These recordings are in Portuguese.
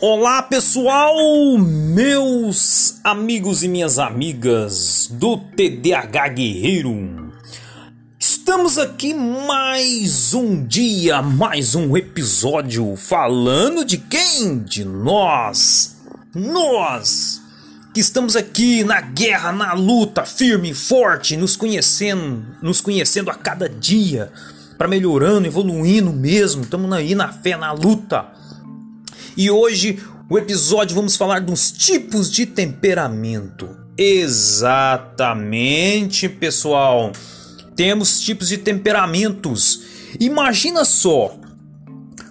Olá pessoal, meus amigos e minhas amigas do TDH Guerreiro. Estamos aqui mais um dia, mais um episódio falando de quem? De nós. Nós que estamos aqui na guerra, na luta, firme forte, nos conhecendo, nos conhecendo a cada dia, para melhorando, evoluindo mesmo. Estamos aí na fé, na luta e hoje o episódio vamos falar dos tipos de temperamento. Exatamente, pessoal. Temos tipos de temperamentos. Imagina só.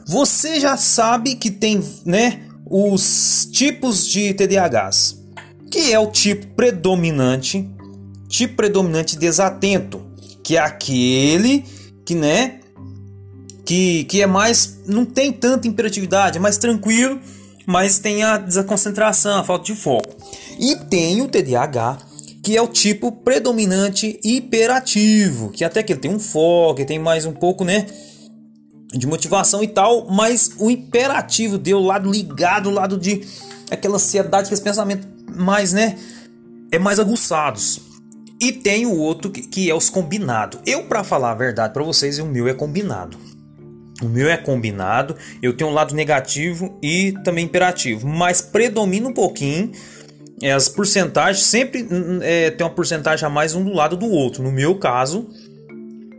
Você já sabe que tem, né, os tipos de TDAHs, que é o tipo predominante, tipo predominante desatento, que é aquele que, né, que, que é mais. não tem tanta imperatividade, é mais tranquilo, mas tem a desconcentração, a falta de foco. E tem o TDAH, que é o tipo predominante hiperativo, que até que ele tem um foco, ele tem mais um pouco, né? De motivação e tal, mas o hiperativo deu o lado ligado, o lado de aquela ansiedade, aqueles pensamentos mais, né? É mais aguçados. E tem o outro que, que é os combinados. Eu, para falar a verdade para vocês, o meu é combinado. O meu é combinado, eu tenho um lado negativo e também imperativo, mas predomina um pouquinho. É, as porcentagens sempre é, tem uma porcentagem a mais um do lado do outro. No meu caso,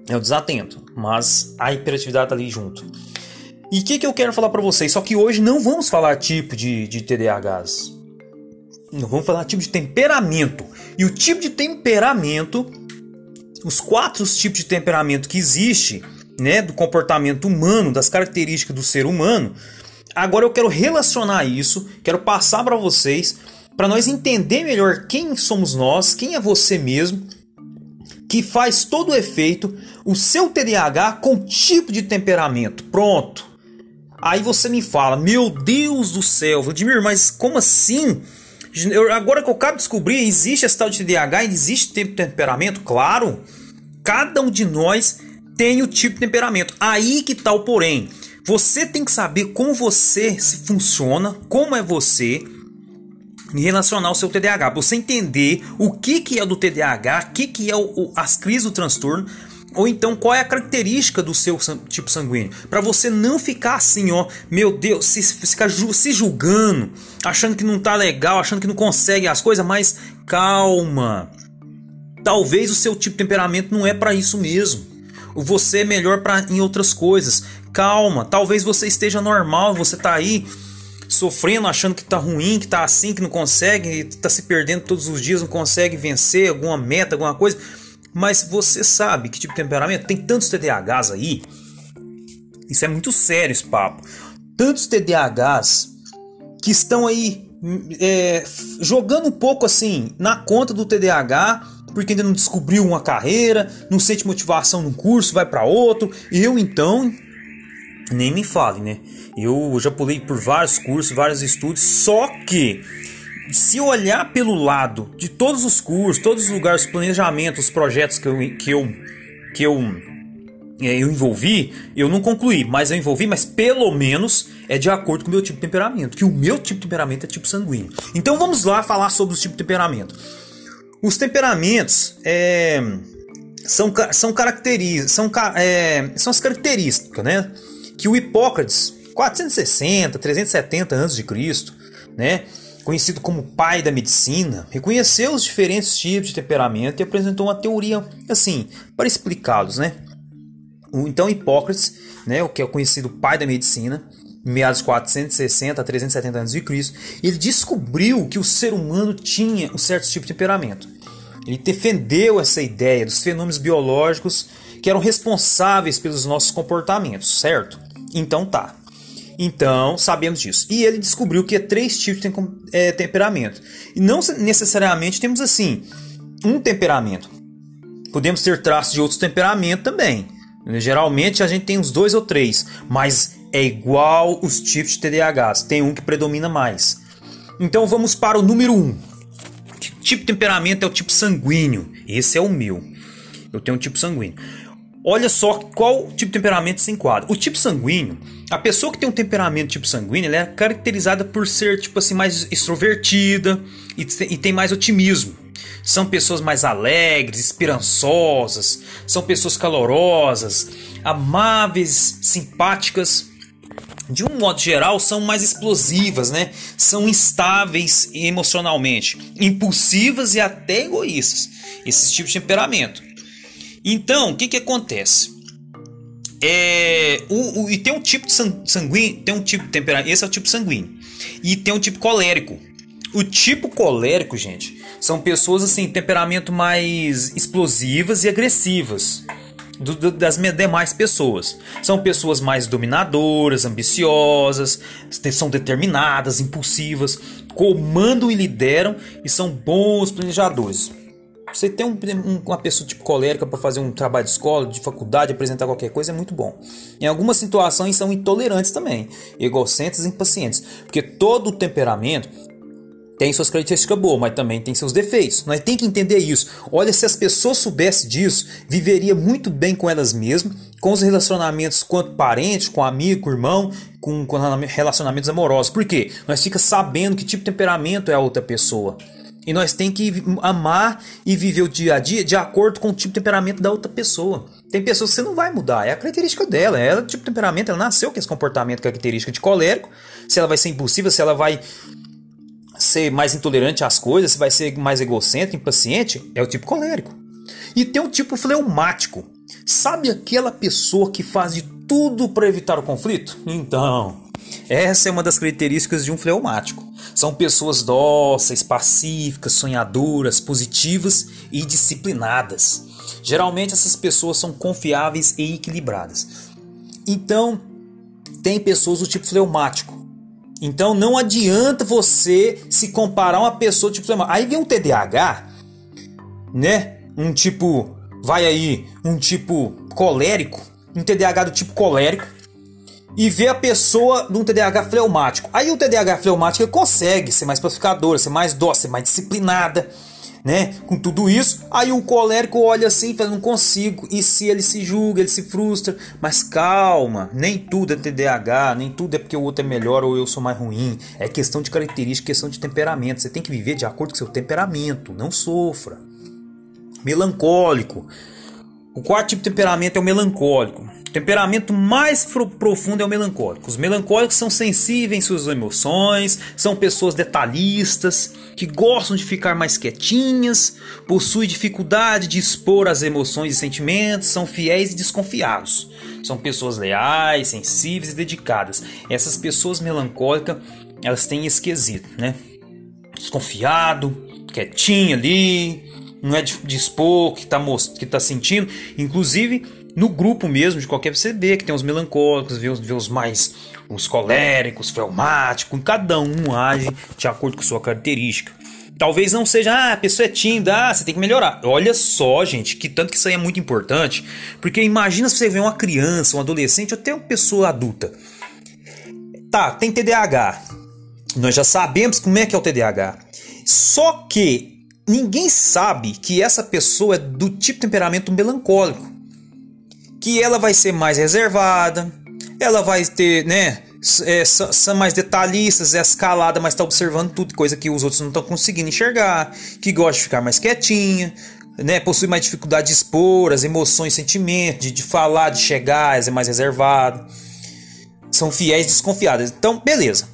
é o desatento, mas a hiperatividade tá ali junto. E o que, que eu quero falar para vocês? Só que hoje não vamos falar tipo de, de TDAHs. Não vamos falar tipo de temperamento. E o tipo de temperamento, os quatro tipos de temperamento que existe né, do comportamento humano, das características do ser humano. Agora eu quero relacionar isso, quero passar para vocês, para nós entender melhor quem somos nós, quem é você mesmo, que faz todo o efeito, o seu TDAH com tipo de temperamento. Pronto. Aí você me fala, meu Deus do céu, Vladimir, mas como assim? Eu, agora que eu acabo de descobrir, existe esse tal de TDAH, existe temperamento? Claro, cada um de nós tem o tipo de temperamento. Aí que tá o porém. Você tem que saber como você se funciona, como é você e relacionar o seu TDAH. Você entender o que, que é do TDAH, o que, que é o, as crises do transtorno, ou então qual é a característica do seu tipo sanguíneo. Para você não ficar assim, ó, meu Deus, se, ficar se julgando, achando que não tá legal, achando que não consegue as coisas, mas calma. Talvez o seu tipo de temperamento não é para isso mesmo você é melhor para em outras coisas. Calma, talvez você esteja normal, você tá aí sofrendo, achando que tá ruim, que tá assim, que não consegue, tá se perdendo todos os dias, não consegue vencer alguma meta, alguma coisa. Mas você sabe que tipo de temperamento? Tem tantos TDAHs aí. Isso é muito sério esse papo. Tantos TDAHs que estão aí é, jogando um pouco assim na conta do TDAH porque ainda não descobriu uma carreira, não sente motivação num curso, vai para outro. Eu então, nem me fale, né? Eu já pulei por vários cursos, vários estudos, só que se olhar pelo lado de todos os cursos, todos os lugares, os planejamentos, os projetos que eu, que eu, que eu, é, eu envolvi, eu não concluí, mas eu envolvi, mas pelo menos é de acordo com o meu tipo de temperamento, que o meu tipo de temperamento é tipo sanguíneo. Então vamos lá falar sobre os tipos de temperamento. Os temperamentos é, são, são, características, são, é, são as características né, que o Hipócrates, 460, 370 a.C., né, conhecido como pai da medicina, reconheceu os diferentes tipos de temperamento e apresentou uma teoria assim para explicá-los. Né? Então Hipócrates, né, o que é conhecido pai da medicina, meados de 460 a 370 anos de Cristo, ele descobriu que o ser humano tinha um certo tipo de temperamento. Ele defendeu essa ideia dos fenômenos biológicos que eram responsáveis pelos nossos comportamentos, certo? Então tá. Então, sabemos disso. E ele descobriu que é três tipos de é, temperamento. E não necessariamente temos assim um temperamento. Podemos ter traços de outros temperamentos também. Geralmente a gente tem uns dois ou três, mas é igual os tipos de TDAHs, tem um que predomina mais. Então vamos para o número 1. Um. Que tipo de temperamento é o tipo sanguíneo? Esse é o meu. Eu tenho um tipo sanguíneo. olha só qual tipo de temperamento se enquadra. O tipo sanguíneo, a pessoa que tem um temperamento tipo sanguíneo, é caracterizada por ser tipo assim mais extrovertida e, e tem mais otimismo. São pessoas mais alegres, esperançosas, são pessoas calorosas, amáveis, simpáticas. De um modo geral, são mais explosivas, né? São instáveis emocionalmente, impulsivas e até egoístas. Esses tipos de temperamento. Então, o que, que acontece? É, o, o, e tem um tipo de sanguíneo, tem um tipo de temperamento, esse é o tipo sanguíneo. E tem um tipo colérico. O tipo colérico, gente, são pessoas assim, temperamento mais explosivas e agressivas do, do, das demais pessoas. São pessoas mais dominadoras, ambiciosas, são determinadas, impulsivas, comandam e lideram e são bons planejadores. Você ter um, uma pessoa tipo colérica para fazer um trabalho de escola, de faculdade, apresentar qualquer coisa é muito bom. Em algumas situações são intolerantes também, egocêntricos e impacientes, porque todo temperamento tem suas características boas, mas também tem seus defeitos. Nós tem que entender isso. Olha, se as pessoas soubessem disso, viveria muito bem com elas mesmas, com os relacionamentos quanto parente, com amigo, com irmão, com, com relacionamentos amorosos. Por quê? Nós fica sabendo que tipo de temperamento é a outra pessoa. E nós tem que amar e viver o dia a dia de acordo com o tipo de temperamento da outra pessoa. Tem pessoas que você não vai mudar, é a característica dela, é o tipo de temperamento, ela nasceu com esse comportamento característica de colérico. Se ela vai ser impulsiva, se ela vai ser mais intolerante às coisas, vai ser mais egocêntrico, impaciente, é o tipo colérico. E tem o tipo fleumático. Sabe aquela pessoa que faz de tudo para evitar o conflito? Então, essa é uma das características de um fleumático. São pessoas dóceis, pacíficas, sonhadoras, positivas e disciplinadas. Geralmente essas pessoas são confiáveis e equilibradas. Então, tem pessoas do tipo fleumático. Então não adianta você se comparar uma pessoa tipo. Aí vem um TDAH, né? Um tipo, vai aí, um tipo colérico, um TDAH do tipo colérico e ver a pessoa num TDAH fleumático. Aí o TDAH fleumático consegue ser mais pacificador, ser mais dócil, ser mais disciplinada, né? Com tudo isso, aí o colérico olha assim fala: Não consigo. E se ele se julga, ele se frustra. Mas calma, nem tudo é TDAH, nem tudo é porque o outro é melhor ou eu sou mais ruim. É questão de característica, questão de temperamento. Você tem que viver de acordo com seu temperamento, não sofra. Melancólico. O quarto tipo de temperamento é o melancólico. O temperamento mais profundo é o melancólico. Os melancólicos são sensíveis em suas emoções, são pessoas detalhistas, que gostam de ficar mais quietinhas, possuem dificuldade de expor as emoções e sentimentos, são fiéis e desconfiados. São pessoas leais, sensíveis e dedicadas. Essas pessoas melancólicas, elas têm esquisito, né? Desconfiado, quietinho ali, não é de, de expor que está que tá sentindo. Inclusive, no grupo mesmo, de qualquer você vê que tem os melancólicos, vê os, vê os mais os coléricos, fleumáticos, cada um age de acordo com sua característica. Talvez não seja, ah, a pessoa é tímida, ah, você tem que melhorar. Olha só, gente, que tanto que isso aí é muito importante, porque imagina se você vê uma criança, um adolescente, ou até uma pessoa adulta. Tá, tem TDAH. Nós já sabemos como é que é o TDAH. Só que ninguém sabe que essa pessoa é do tipo temperamento melancólico. Que ela vai ser mais reservada, ela vai ter, né? É, são mais detalhistas, é escalada, mas está observando tudo, coisa que os outros não estão conseguindo enxergar, que gosta de ficar mais quietinha, né? Possui mais dificuldade de expor as emoções, sentimentos, de, de falar, de chegar, é mais reservado. São fiéis desconfiadas. Então, beleza.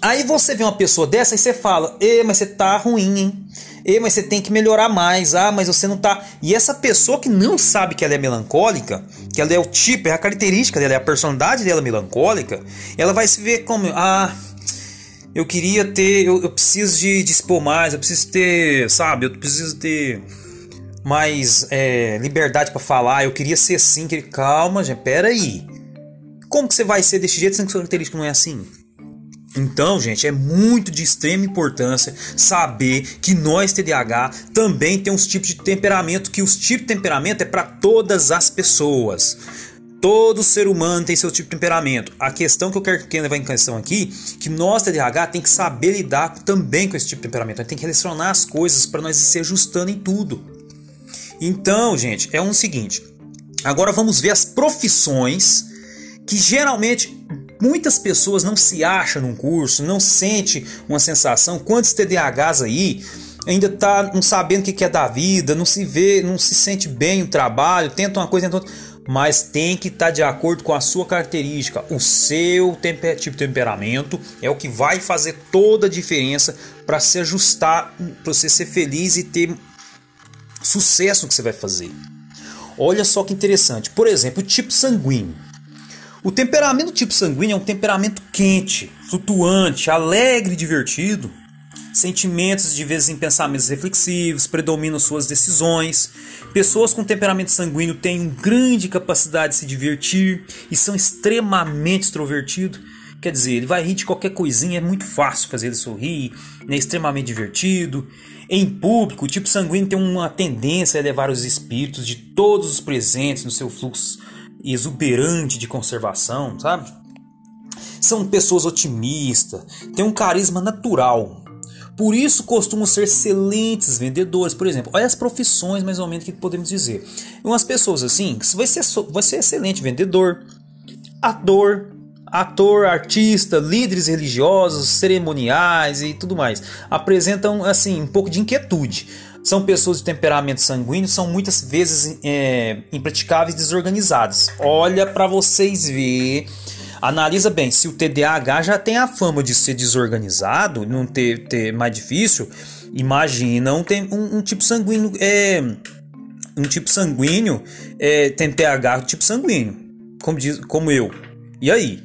Aí você vê uma pessoa dessa e você fala: Ê, mas você tá ruim, hein? Ê, mas você tem que melhorar mais. Ah, mas você não tá. E essa pessoa que não sabe que ela é melancólica, que ela é o tipo, é a característica dela, é a personalidade dela melancólica, ela vai se ver como: Ah, eu queria ter. Eu, eu preciso de, de expor mais, eu preciso ter. Sabe, eu preciso ter mais é, liberdade para falar. Eu queria ser assim. Que... Calma, gente, pera aí. Como que você vai ser desse jeito sendo que sua característica não é assim? Então, gente, é muito de extrema importância saber que nós TDAH também temos tipos de temperamento, que os tipos de temperamento é para todas as pessoas. Todo ser humano tem seu tipo de temperamento. A questão que eu quero levar em questão aqui, que nós TDAH tem que saber lidar também com esse tipo de temperamento. A gente tem que relacionar as coisas para nós se ajustando em tudo. Então, gente, é um seguinte, Agora vamos ver as profissões que geralmente muitas pessoas não se acham num curso, não sente uma sensação. Quantos TDAHs aí ainda tá não sabendo o que é da vida, não se vê, não se sente bem no trabalho, tenta uma coisa, tenta outra, mas tem que estar tá de acordo com a sua característica. O seu temper, tipo de temperamento é o que vai fazer toda a diferença para se ajustar, para você ser feliz e ter sucesso no que você vai fazer. Olha só que interessante. Por exemplo, o tipo sanguíneo. O temperamento tipo sanguíneo é um temperamento quente, flutuante, alegre e divertido. Sentimentos de vezes em pensamentos reflexivos predominam suas decisões. Pessoas com temperamento sanguíneo têm grande capacidade de se divertir e são extremamente extrovertidos. Quer dizer, ele vai rir de qualquer coisinha, é muito fácil fazer ele sorrir, é extremamente divertido. Em público, o tipo sanguíneo tem uma tendência a elevar os espíritos de todos os presentes no seu fluxo exuberante de conservação, sabe? São pessoas otimistas, têm um carisma natural. Por isso costumam ser excelentes vendedores. Por exemplo, olha as profissões mais ou menos que podemos dizer. Umas pessoas assim, vai ser, vai ser excelente vendedor, ator, ator, artista, líderes religiosos, cerimoniais e tudo mais. Apresentam assim um pouco de inquietude. São pessoas de temperamento sanguíneo, são muitas vezes é, impraticáveis e desorganizadas. Olha para vocês ver. Analisa bem, se o TDAH já tem a fama de ser desorganizado, não ter, ter mais difícil, imagina um, um, um tipo sanguíneo, é, um tipo sanguíneo, é, tem TDAH tipo sanguíneo, como, diz, como eu. E aí?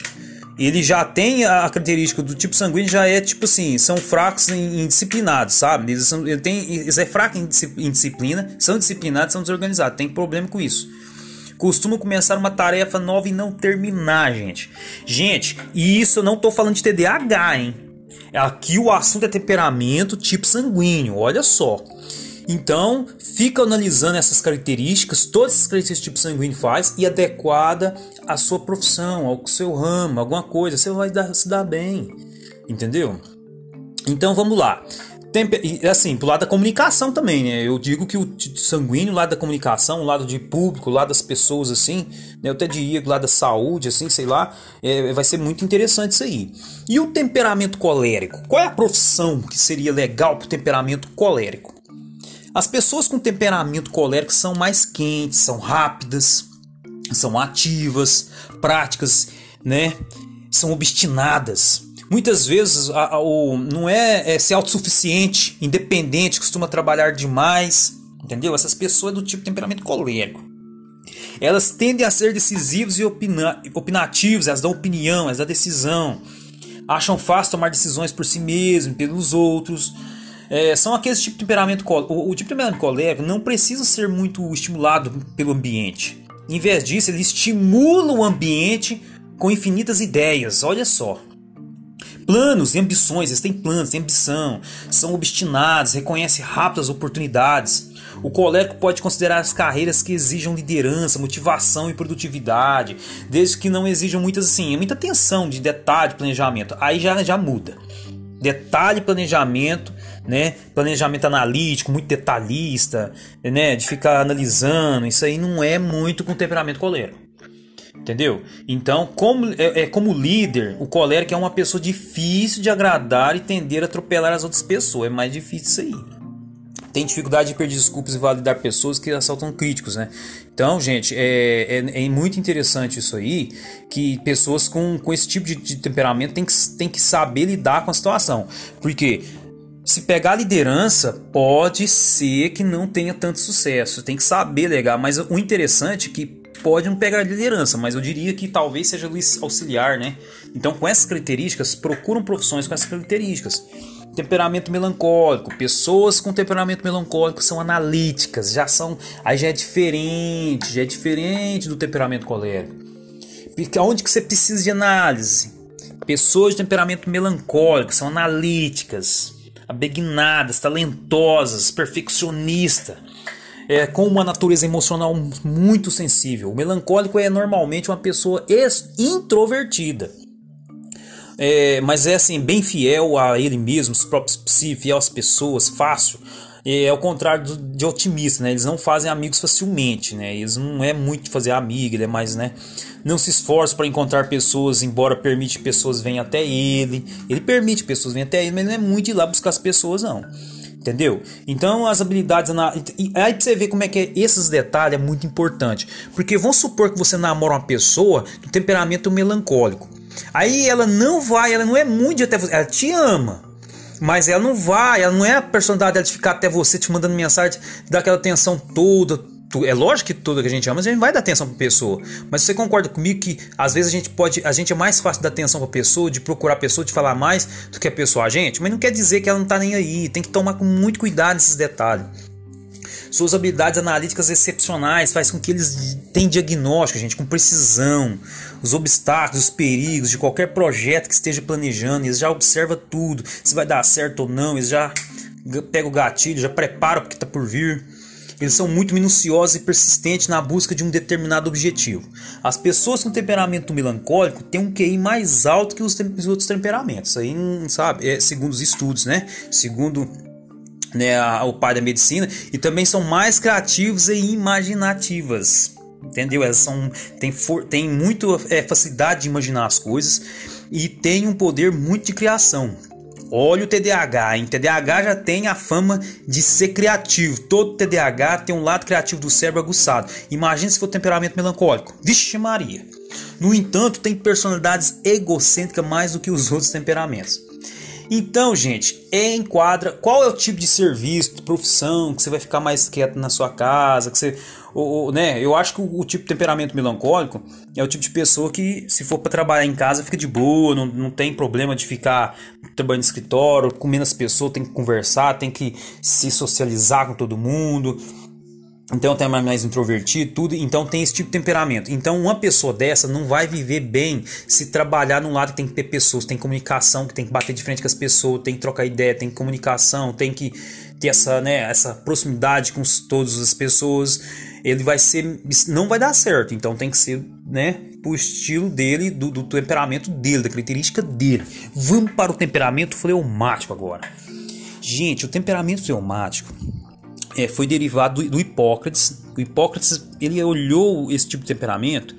Ele já tem a característica do tipo sanguíneo, já é tipo assim, são fracos em, em disciplinados, sabe? Eles, são, ele tem, eles é fraco em, em disciplina, são disciplinados, são desorganizados, tem problema com isso. Costuma começar uma tarefa nova e não terminar, gente. Gente, e isso eu não tô falando de TDAH, hein? Aqui o assunto é temperamento tipo sanguíneo, olha só. Então, fica analisando essas características, todas essas características que tipo sanguíneo faz e adequada à sua profissão, ao seu ramo, alguma coisa, você vai dar, se dar bem, entendeu? Então vamos lá. Tem, assim, pro lado da comunicação também, né? Eu digo que o sanguíneo, o lado da comunicação, o lado de público, o lado das pessoas, assim, né? Eu até diria o lado da saúde, assim, sei lá, é, vai ser muito interessante isso aí. E o temperamento colérico? Qual é a profissão que seria legal pro temperamento colérico? As pessoas com temperamento colérico são mais quentes, são rápidas, são ativas, práticas, né? São obstinadas. Muitas vezes a, a, o, não é, é ser autossuficiente, independente, costuma trabalhar demais, entendeu? Essas pessoas do tipo temperamento colérico. Elas tendem a ser decisivos e opina, opinativos, elas dão opinião, elas dão decisão. Acham fácil tomar decisões por si mesmo, pelos outros é, são aqueles tipo de temperamento o, o tipo de temperamento colérico não precisa ser muito estimulado pelo ambiente. Em vez disso, ele estimula o ambiente com infinitas ideias. Olha só. Planos e ambições, eles têm planos, têm ambição, são obstinados, reconhecem rápido as oportunidades. O colérico pode considerar as carreiras que exijam liderança, motivação e produtividade, desde que não exijam muitas assim, muita atenção de detalhe, planejamento. Aí já, já muda. Detalhe, planejamento né? Planejamento analítico, muito detalhista, né? De ficar analisando, isso aí não é muito com temperamento colérico. Entendeu? Então, como, é, é, como líder, o colérico é uma pessoa difícil de agradar e tender a atropelar as outras pessoas. É mais difícil isso aí tem dificuldade de pedir desculpas e validar pessoas que assaltam críticos, né? Então, gente, é, é, é, muito interessante isso aí, que pessoas com, com esse tipo de, de temperamento tem que, tem que saber lidar com a situação. Porque se pegar a liderança, pode ser que não tenha tanto sucesso. Tem que saber legal, mas o interessante é que pode não pegar a liderança, mas eu diria que talvez seja auxiliar, né? Então, com essas características, procuram profissões com essas características. Temperamento melancólico, pessoas com temperamento melancólico são analíticas, já são, aí já é diferente, já é diferente do temperamento colérico. Porque onde que você precisa de análise? Pessoas de temperamento melancólico são analíticas, abegnadas, talentosas, perfeccionista, é, com uma natureza emocional muito sensível. O melancólico é normalmente uma pessoa introvertida. É, mas é assim, bem fiel a ele mesmo, os próprios fiel às pessoas, fácil. É ao contrário de otimista, né? Eles não fazem amigos facilmente, né? Eles não é muito de fazer amigo, ele é mais, né? Não se esforça para encontrar pessoas, embora permite pessoas venham até ele. Ele permite pessoas venham até ele, mas não é muito de ir lá buscar as pessoas, não. Entendeu? Então as habilidades. Na... Aí pra você ver como é que é, esses detalhes é muito importante. Porque vamos supor que você namora uma pessoa do temperamento melancólico. Aí ela não vai, ela não é muito até você, ela te ama. Mas ela não vai, ela não é a personalidade dela de ficar até você te mandando mensagem, dar aquela atenção toda, é lógico que tudo que a gente ama, a gente vai dar atenção pra pessoa. Mas você concorda comigo que às vezes a gente pode. A gente é mais fácil dar atenção pra pessoa, de procurar a pessoa, de falar mais do que a pessoa a gente. Mas não quer dizer que ela não tá nem aí. Tem que tomar com muito cuidado nesses detalhes. Suas habilidades analíticas excepcionais faz com que eles tenham diagnóstico, gente, com precisão. Os obstáculos, os perigos de qualquer projeto que esteja planejando, eles já observam tudo, se vai dar certo ou não, eles já pegam o gatilho, já preparam o que está por vir. Eles são muito minuciosos e persistentes na busca de um determinado objetivo. As pessoas com temperamento melancólico têm um QI mais alto que os, os outros temperamentos. Aí, sabe, é segundo os estudos, né? Segundo né, pai da medicina. E também são mais criativos e imaginativas. Entendeu? Elas são, têm, for, muito é, facilidade de imaginar as coisas e têm um poder muito de criação. Olha o TDAH, hein? TDAH já tem a fama de ser criativo. Todo TDAH tem um lado criativo do cérebro aguçado. Imagina se for temperamento melancólico. Vixe Maria! No entanto, tem personalidades egocêntricas mais do que os outros temperamentos. Então, gente, é enquadra qual é o tipo de serviço, profissão que você vai ficar mais quieto na sua casa, que você o, né, eu acho que o, o, tipo de temperamento melancólico é o tipo de pessoa que, se for para trabalhar em casa, fica de boa, não, não tem problema de ficar trabalhando no escritório, com menos pessoas, tem que conversar, tem que se socializar com todo mundo. Então tem mais introvertido, tudo, então tem esse tipo de temperamento. Então uma pessoa dessa não vai viver bem se trabalhar num lado que tem que ter pessoas, tem comunicação, que tem que bater de frente com as pessoas, tem que trocar ideia, tem comunicação, tem que ter essa, né, essa proximidade com todas as pessoas ele vai ser. não vai dar certo. Então tem que ser, né? Pro estilo dele, do, do temperamento dele, da característica dele. Vamos para o temperamento fleumático agora. Gente, o temperamento fleumático é, foi derivado do, Hipócrates. O Hipócrates ele olhou esse tipo de temperamento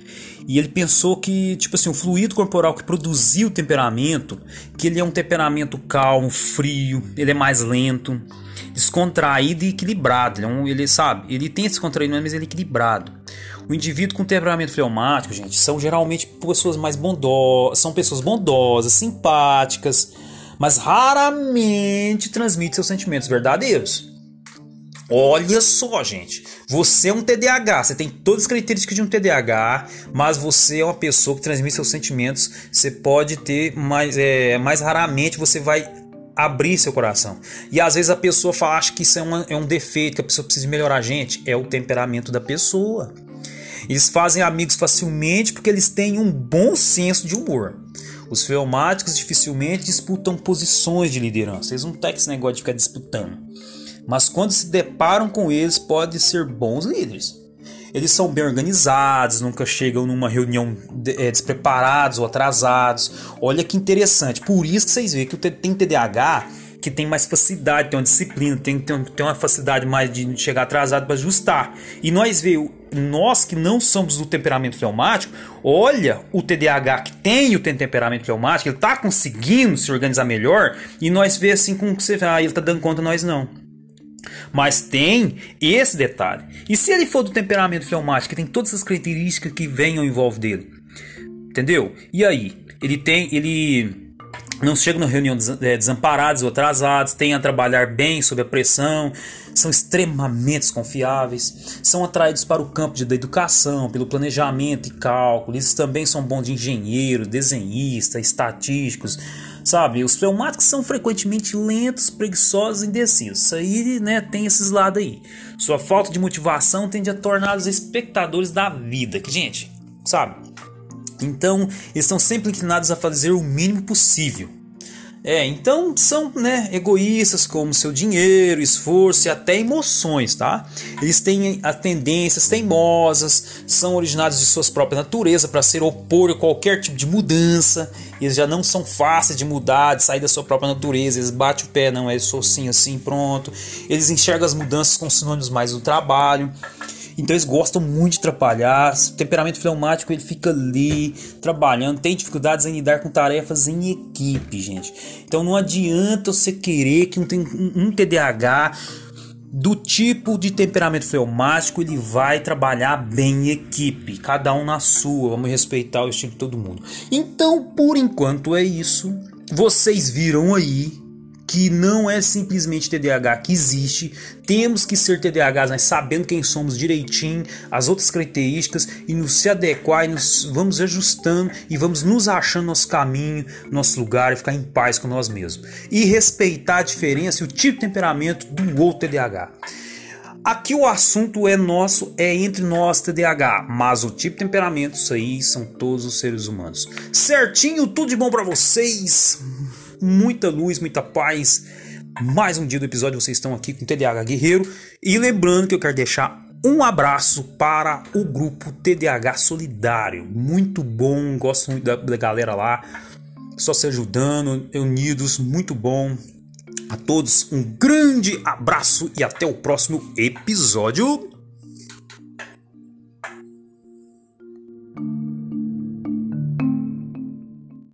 e ele pensou que, tipo assim, o fluido corporal que produzia o temperamento, que ele é um temperamento calmo, frio, ele é mais lento descontraído e equilibrado. Ele, é um, ele sabe, ele tem esse contraído, mas ele é equilibrado. O indivíduo com temperamento fleumático, gente, são geralmente pessoas mais bondosas, são pessoas bondosas, simpáticas, mas raramente transmitem seus sentimentos verdadeiros. Olha só, gente. Você é um TDAH, você tem todas as características de um TDAH, mas você é uma pessoa que transmite seus sentimentos. Você pode ter, mais, é, mais raramente você vai abrir seu coração. E às vezes a pessoa fala, acha que isso é, é um defeito, que a pessoa precisa melhorar. Gente, é o temperamento da pessoa. Eles fazem amigos facilmente porque eles têm um bom senso de humor. Os fleumáticos dificilmente disputam posições de liderança. Eles não têm esse negócio de ficar disputando. Mas quando se deparam com eles, podem ser bons líderes. Eles são bem organizados, nunca chegam numa reunião é, despreparados ou atrasados. Olha que interessante. Por isso que vocês veem que tem TDAH que tem mais facilidade, tem uma disciplina, tem, tem, tem uma facilidade mais de chegar atrasado para ajustar. E nós vê, nós que não somos do temperamento fleumático, olha o TDAH que tem o temperamento fleumático, ele está conseguindo se organizar melhor, e nós vê assim como que você ah, ele está dando conta, nós não. Mas tem esse detalhe. E se ele for do temperamento fleumático, tem todas as características que venham em volta dele? Entendeu? E aí? Ele tem. Ele não chega na reunião é, desamparados ou atrasados, tem a trabalhar bem sob a pressão, são extremamente confiáveis, são atraídos para o campo de, da educação, pelo planejamento e cálculo. Eles também são bons de engenheiro, desenhista, estatísticos Sabe, os pneumáticos são frequentemente lentos, preguiçosos e indecisos. Aí, né, tem esses lados aí. Sua falta de motivação tende a torná-los espectadores da vida. Que, gente, sabe? Então, eles estão sempre inclinados a fazer o mínimo possível. É, então são né, egoístas como seu dinheiro, esforço e até emoções, tá? Eles têm tendências teimosas, são originados de suas próprias natureza para ser opor a qualquer tipo de mudança. Eles já não são fáceis de mudar, de sair da sua própria natureza. Eles batem o pé, não é sou assim, assim, pronto. Eles enxergam as mudanças com sinônimos mais do trabalho. Então eles gostam muito de atrapalhar. Temperamento fleumático ele fica ali trabalhando, tem dificuldades em lidar com tarefas em equipe, gente. Então não adianta você querer que um, um TDAH do tipo de temperamento fleumático ele vai trabalhar bem em equipe, cada um na sua, vamos respeitar o estilo de todo mundo. Então, por enquanto é isso. Vocês viram aí que não é simplesmente TDAH que existe. Temos que ser TDAHs, mas sabendo quem somos direitinho, as outras características e nos se adequar e nos vamos ajustando e vamos nos achando nosso caminho, nosso lugar e ficar em paz com nós mesmos. E respeitar a diferença e o tipo de temperamento do outro TDAH. Aqui o assunto é nosso, é entre nós TDAH, mas o tipo de temperamento, isso aí são todos os seres humanos. Certinho, tudo de bom para vocês muita luz, muita paz. Mais um dia do episódio, vocês estão aqui com o TDAH Guerreiro. E lembrando que eu quero deixar um abraço para o grupo TDAH Solidário. Muito bom, gosto muito da, da galera lá. Só se ajudando, unidos, muito bom. A todos um grande abraço e até o próximo episódio.